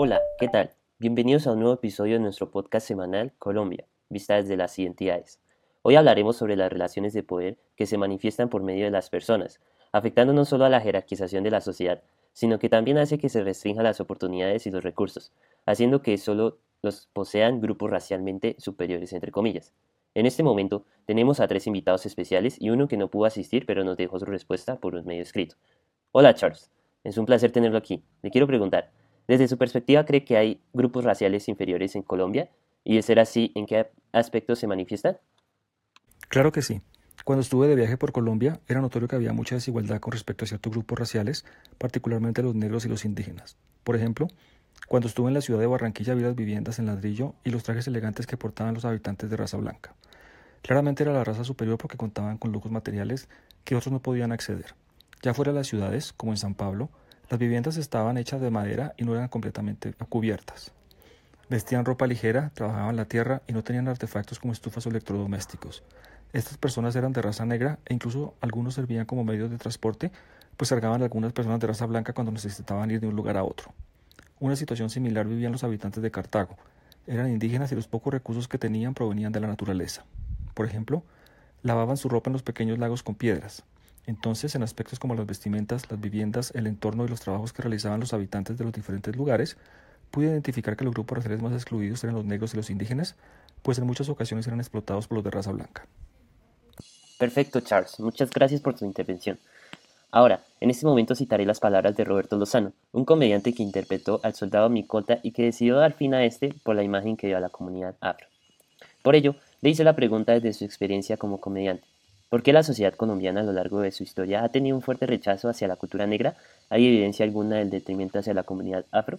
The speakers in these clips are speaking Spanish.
Hola, ¿qué tal? Bienvenidos a un nuevo episodio de nuestro podcast semanal Colombia, vista desde las identidades. Hoy hablaremos sobre las relaciones de poder que se manifiestan por medio de las personas, afectando no solo a la jerarquización de la sociedad, sino que también hace que se restrinjan las oportunidades y los recursos, haciendo que solo los posean grupos racialmente superiores, entre comillas. En este momento tenemos a tres invitados especiales y uno que no pudo asistir pero nos dejó su respuesta por un medio escrito. Hola Charles, es un placer tenerlo aquí. Le quiero preguntar, desde su perspectiva, ¿cree que hay grupos raciales inferiores en Colombia? Y de ser así, ¿en qué aspectos se manifiestan? Claro que sí. Cuando estuve de viaje por Colombia, era notorio que había mucha desigualdad con respecto a ciertos grupos raciales, particularmente los negros y los indígenas. Por ejemplo, cuando estuve en la ciudad de Barranquilla vi las viviendas en ladrillo y los trajes elegantes que portaban los habitantes de raza blanca. Claramente era la raza superior porque contaban con lujos materiales que otros no podían acceder. Ya fuera de las ciudades, como en San Pablo, las viviendas estaban hechas de madera y no eran completamente cubiertas. Vestían ropa ligera, trabajaban la tierra y no tenían artefactos como estufas o electrodomésticos. Estas personas eran de raza negra e incluso algunos servían como medios de transporte, pues cargaban a algunas personas de raza blanca cuando necesitaban ir de un lugar a otro. Una situación similar vivían los habitantes de Cartago. Eran indígenas y los pocos recursos que tenían provenían de la naturaleza. Por ejemplo, lavaban su ropa en los pequeños lagos con piedras, entonces, en aspectos como las vestimentas, las viviendas, el entorno y los trabajos que realizaban los habitantes de los diferentes lugares, pude identificar que los grupos raciales más excluidos eran los negros y los indígenas, pues en muchas ocasiones eran explotados por los de raza blanca. Perfecto, Charles. Muchas gracias por tu intervención. Ahora, en este momento citaré las palabras de Roberto Lozano, un comediante que interpretó al soldado Micota y que decidió dar fin a este por la imagen que dio a la comunidad afro. Por ello, le hice la pregunta desde su experiencia como comediante. ¿Por qué la sociedad colombiana a lo largo de su historia ha tenido un fuerte rechazo hacia la cultura negra? ¿Hay evidencia alguna del detrimento hacia la comunidad afro?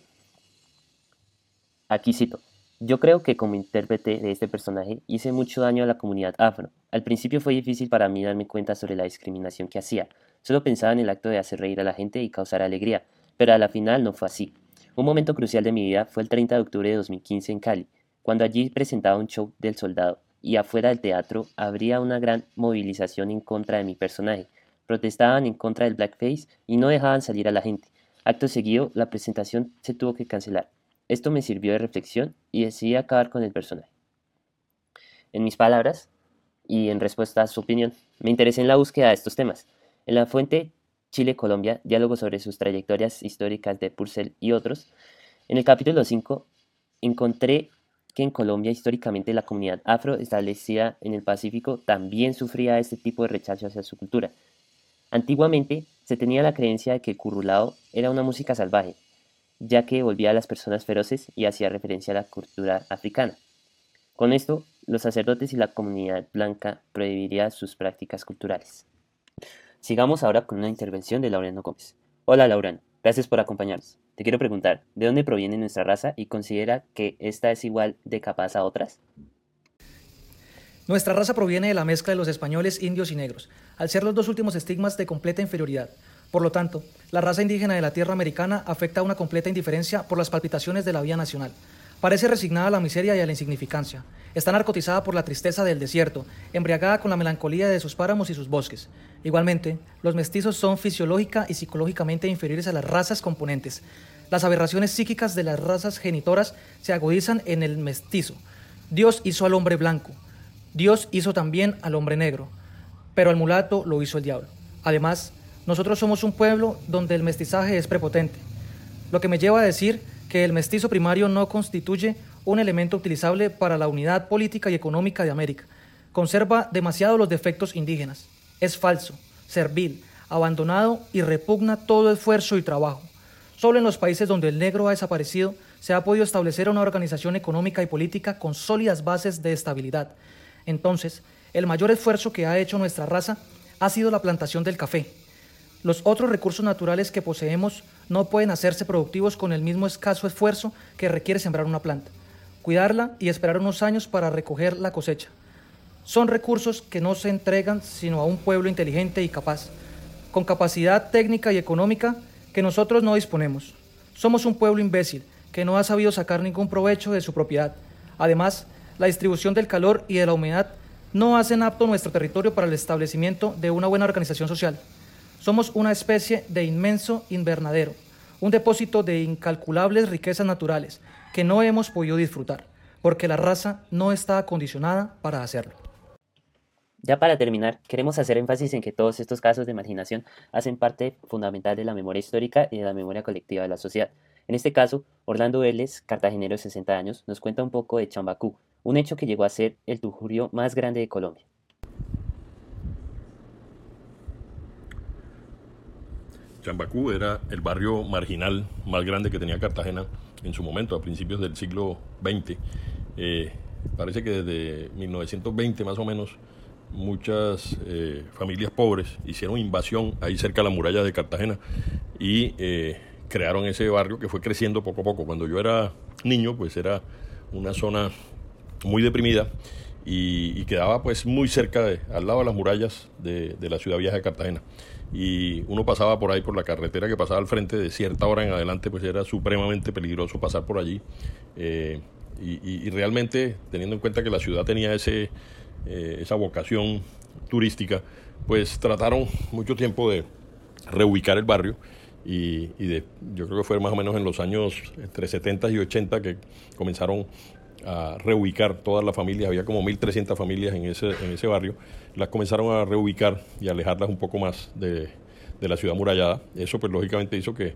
Aquí cito. Yo creo que como intérprete de este personaje hice mucho daño a la comunidad afro. Al principio fue difícil para mí darme cuenta sobre la discriminación que hacía. Solo pensaba en el acto de hacer reír a la gente y causar alegría, pero a la final no fue así. Un momento crucial de mi vida fue el 30 de octubre de 2015 en Cali, cuando allí presentaba un show del soldado y afuera del teatro habría una gran movilización en contra de mi personaje. Protestaban en contra del blackface y no dejaban salir a la gente. Acto seguido, la presentación se tuvo que cancelar. Esto me sirvió de reflexión y decidí acabar con el personaje. En mis palabras, y en respuesta a su opinión, me interesé en la búsqueda de estos temas. En la fuente Chile-Colombia, diálogo sobre sus trayectorias históricas de Purcell y otros, en el capítulo 5 encontré en Colombia históricamente la comunidad afro establecida en el Pacífico también sufría este tipo de rechazo hacia su cultura. Antiguamente se tenía la creencia de que el currulao era una música salvaje, ya que volvía a las personas feroces y hacía referencia a la cultura africana. Con esto, los sacerdotes y la comunidad blanca prohibirían sus prácticas culturales. Sigamos ahora con una intervención de Laureano Gómez. Hola Laureano, gracias por acompañarnos. Te quiero preguntar, ¿de dónde proviene nuestra raza y considera que esta es igual de capaz a otras? Nuestra raza proviene de la mezcla de los españoles, indios y negros, al ser los dos últimos estigmas de completa inferioridad. Por lo tanto, la raza indígena de la tierra americana afecta a una completa indiferencia por las palpitaciones de la vía nacional. Parece resignada a la miseria y a la insignificancia. Está narcotizada por la tristeza del desierto, embriagada con la melancolía de sus páramos y sus bosques. Igualmente, los mestizos son fisiológica y psicológicamente inferiores a las razas componentes. Las aberraciones psíquicas de las razas genitoras se agudizan en el mestizo. Dios hizo al hombre blanco. Dios hizo también al hombre negro. Pero al mulato lo hizo el diablo. Además, nosotros somos un pueblo donde el mestizaje es prepotente. Lo que me lleva a decir que el mestizo primario no constituye un elemento utilizable para la unidad política y económica de América. Conserva demasiado los defectos indígenas. Es falso, servil, abandonado y repugna todo esfuerzo y trabajo. Solo en los países donde el negro ha desaparecido se ha podido establecer una organización económica y política con sólidas bases de estabilidad. Entonces, el mayor esfuerzo que ha hecho nuestra raza ha sido la plantación del café. Los otros recursos naturales que poseemos no pueden hacerse productivos con el mismo escaso esfuerzo que requiere sembrar una planta, cuidarla y esperar unos años para recoger la cosecha. Son recursos que no se entregan sino a un pueblo inteligente y capaz, con capacidad técnica y económica que nosotros no disponemos. Somos un pueblo imbécil que no ha sabido sacar ningún provecho de su propiedad. Además, la distribución del calor y de la humedad no hacen apto nuestro territorio para el establecimiento de una buena organización social. Somos una especie de inmenso invernadero, un depósito de incalculables riquezas naturales que no hemos podido disfrutar, porque la raza no está acondicionada para hacerlo. Ya para terminar, queremos hacer énfasis en que todos estos casos de marginación hacen parte fundamental de la memoria histórica y de la memoria colectiva de la sociedad. En este caso, Orlando Vélez, cartagenero de 60 años, nos cuenta un poco de Chambacú, un hecho que llegó a ser el tujurio más grande de Colombia. Chambacú era el barrio marginal más grande que tenía Cartagena en su momento, a principios del siglo XX. Eh, parece que desde 1920 más o menos muchas eh, familias pobres hicieron invasión ahí cerca de la muralla de Cartagena y eh, crearon ese barrio que fue creciendo poco a poco. Cuando yo era niño, pues era una zona muy deprimida y, quedaba pues muy cerca, de, al lado de las murallas de, la ciudad vieja de Cartagena. Y uno pasaba por ahí, por la carretera que pasaba al frente, de cierta hora en adelante, pues era supremamente peligroso pasar por allí. Eh, y, realmente, teniendo en cuenta que la ciudad tenía ese, eh, esa vocación turística, pues trataron mucho tiempo de reubicar el barrio y, de, yo creo que fue más o menos en los años entre 70 y 80 que comenzaron a reubicar todas las familias, había como 1.300 familias en ese, en ese barrio, las comenzaron a reubicar y alejarlas un poco más de, la ciudad murallada. Eso pues lógicamente hizo que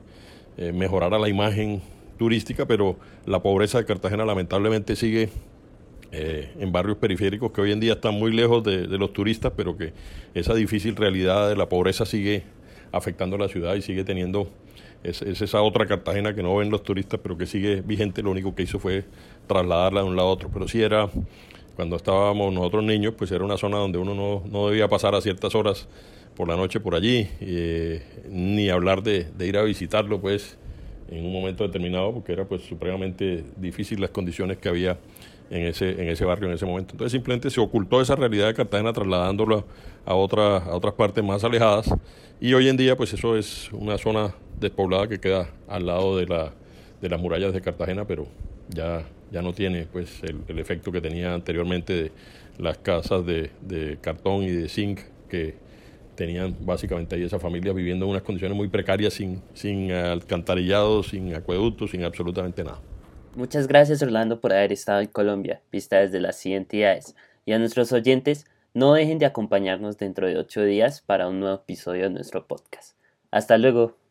eh, mejorara la imagen turística, pero la pobreza de Cartagena lamentablemente sigue eh, en barrios periféricos que hoy en día están muy lejos de, de, los turistas, pero que esa difícil realidad de la pobreza sigue afectando a la ciudad y sigue teniendo es, esa otra Cartagena que no ven los turistas, pero que sigue vigente. Lo único que hizo fue trasladarla de un lado a otro. Pero sí era, cuando estábamos nosotros niños, pues era una zona donde uno no, no debía pasar a ciertas horas por la noche por allí, eh, ni hablar de, de, ir a visitarlo, pues en un momento determinado, porque era pues supremamente difícil las condiciones que había en ese, en ese barrio en ese momento. Entonces simplemente se ocultó esa realidad de Cartagena trasladándola a, otra, a otras partes más alejadas y hoy en día pues eso es una zona despoblada que queda al lado de, la, de las murallas de Cartagena, pero ya, ya no tiene pues el, efecto que tenía anteriormente de las casas de, de cartón y de zinc que tenían básicamente ahí esa familia viviendo en unas condiciones muy precarias, sin, sin alcantarillado, sin acueductos, sin absolutamente nada. Muchas gracias Orlando por haber estado en Colombia, vista desde las entidades. Y a nuestros oyentes, no dejen de acompañarnos dentro de ocho días para un nuevo episodio de nuestro podcast. Hasta luego.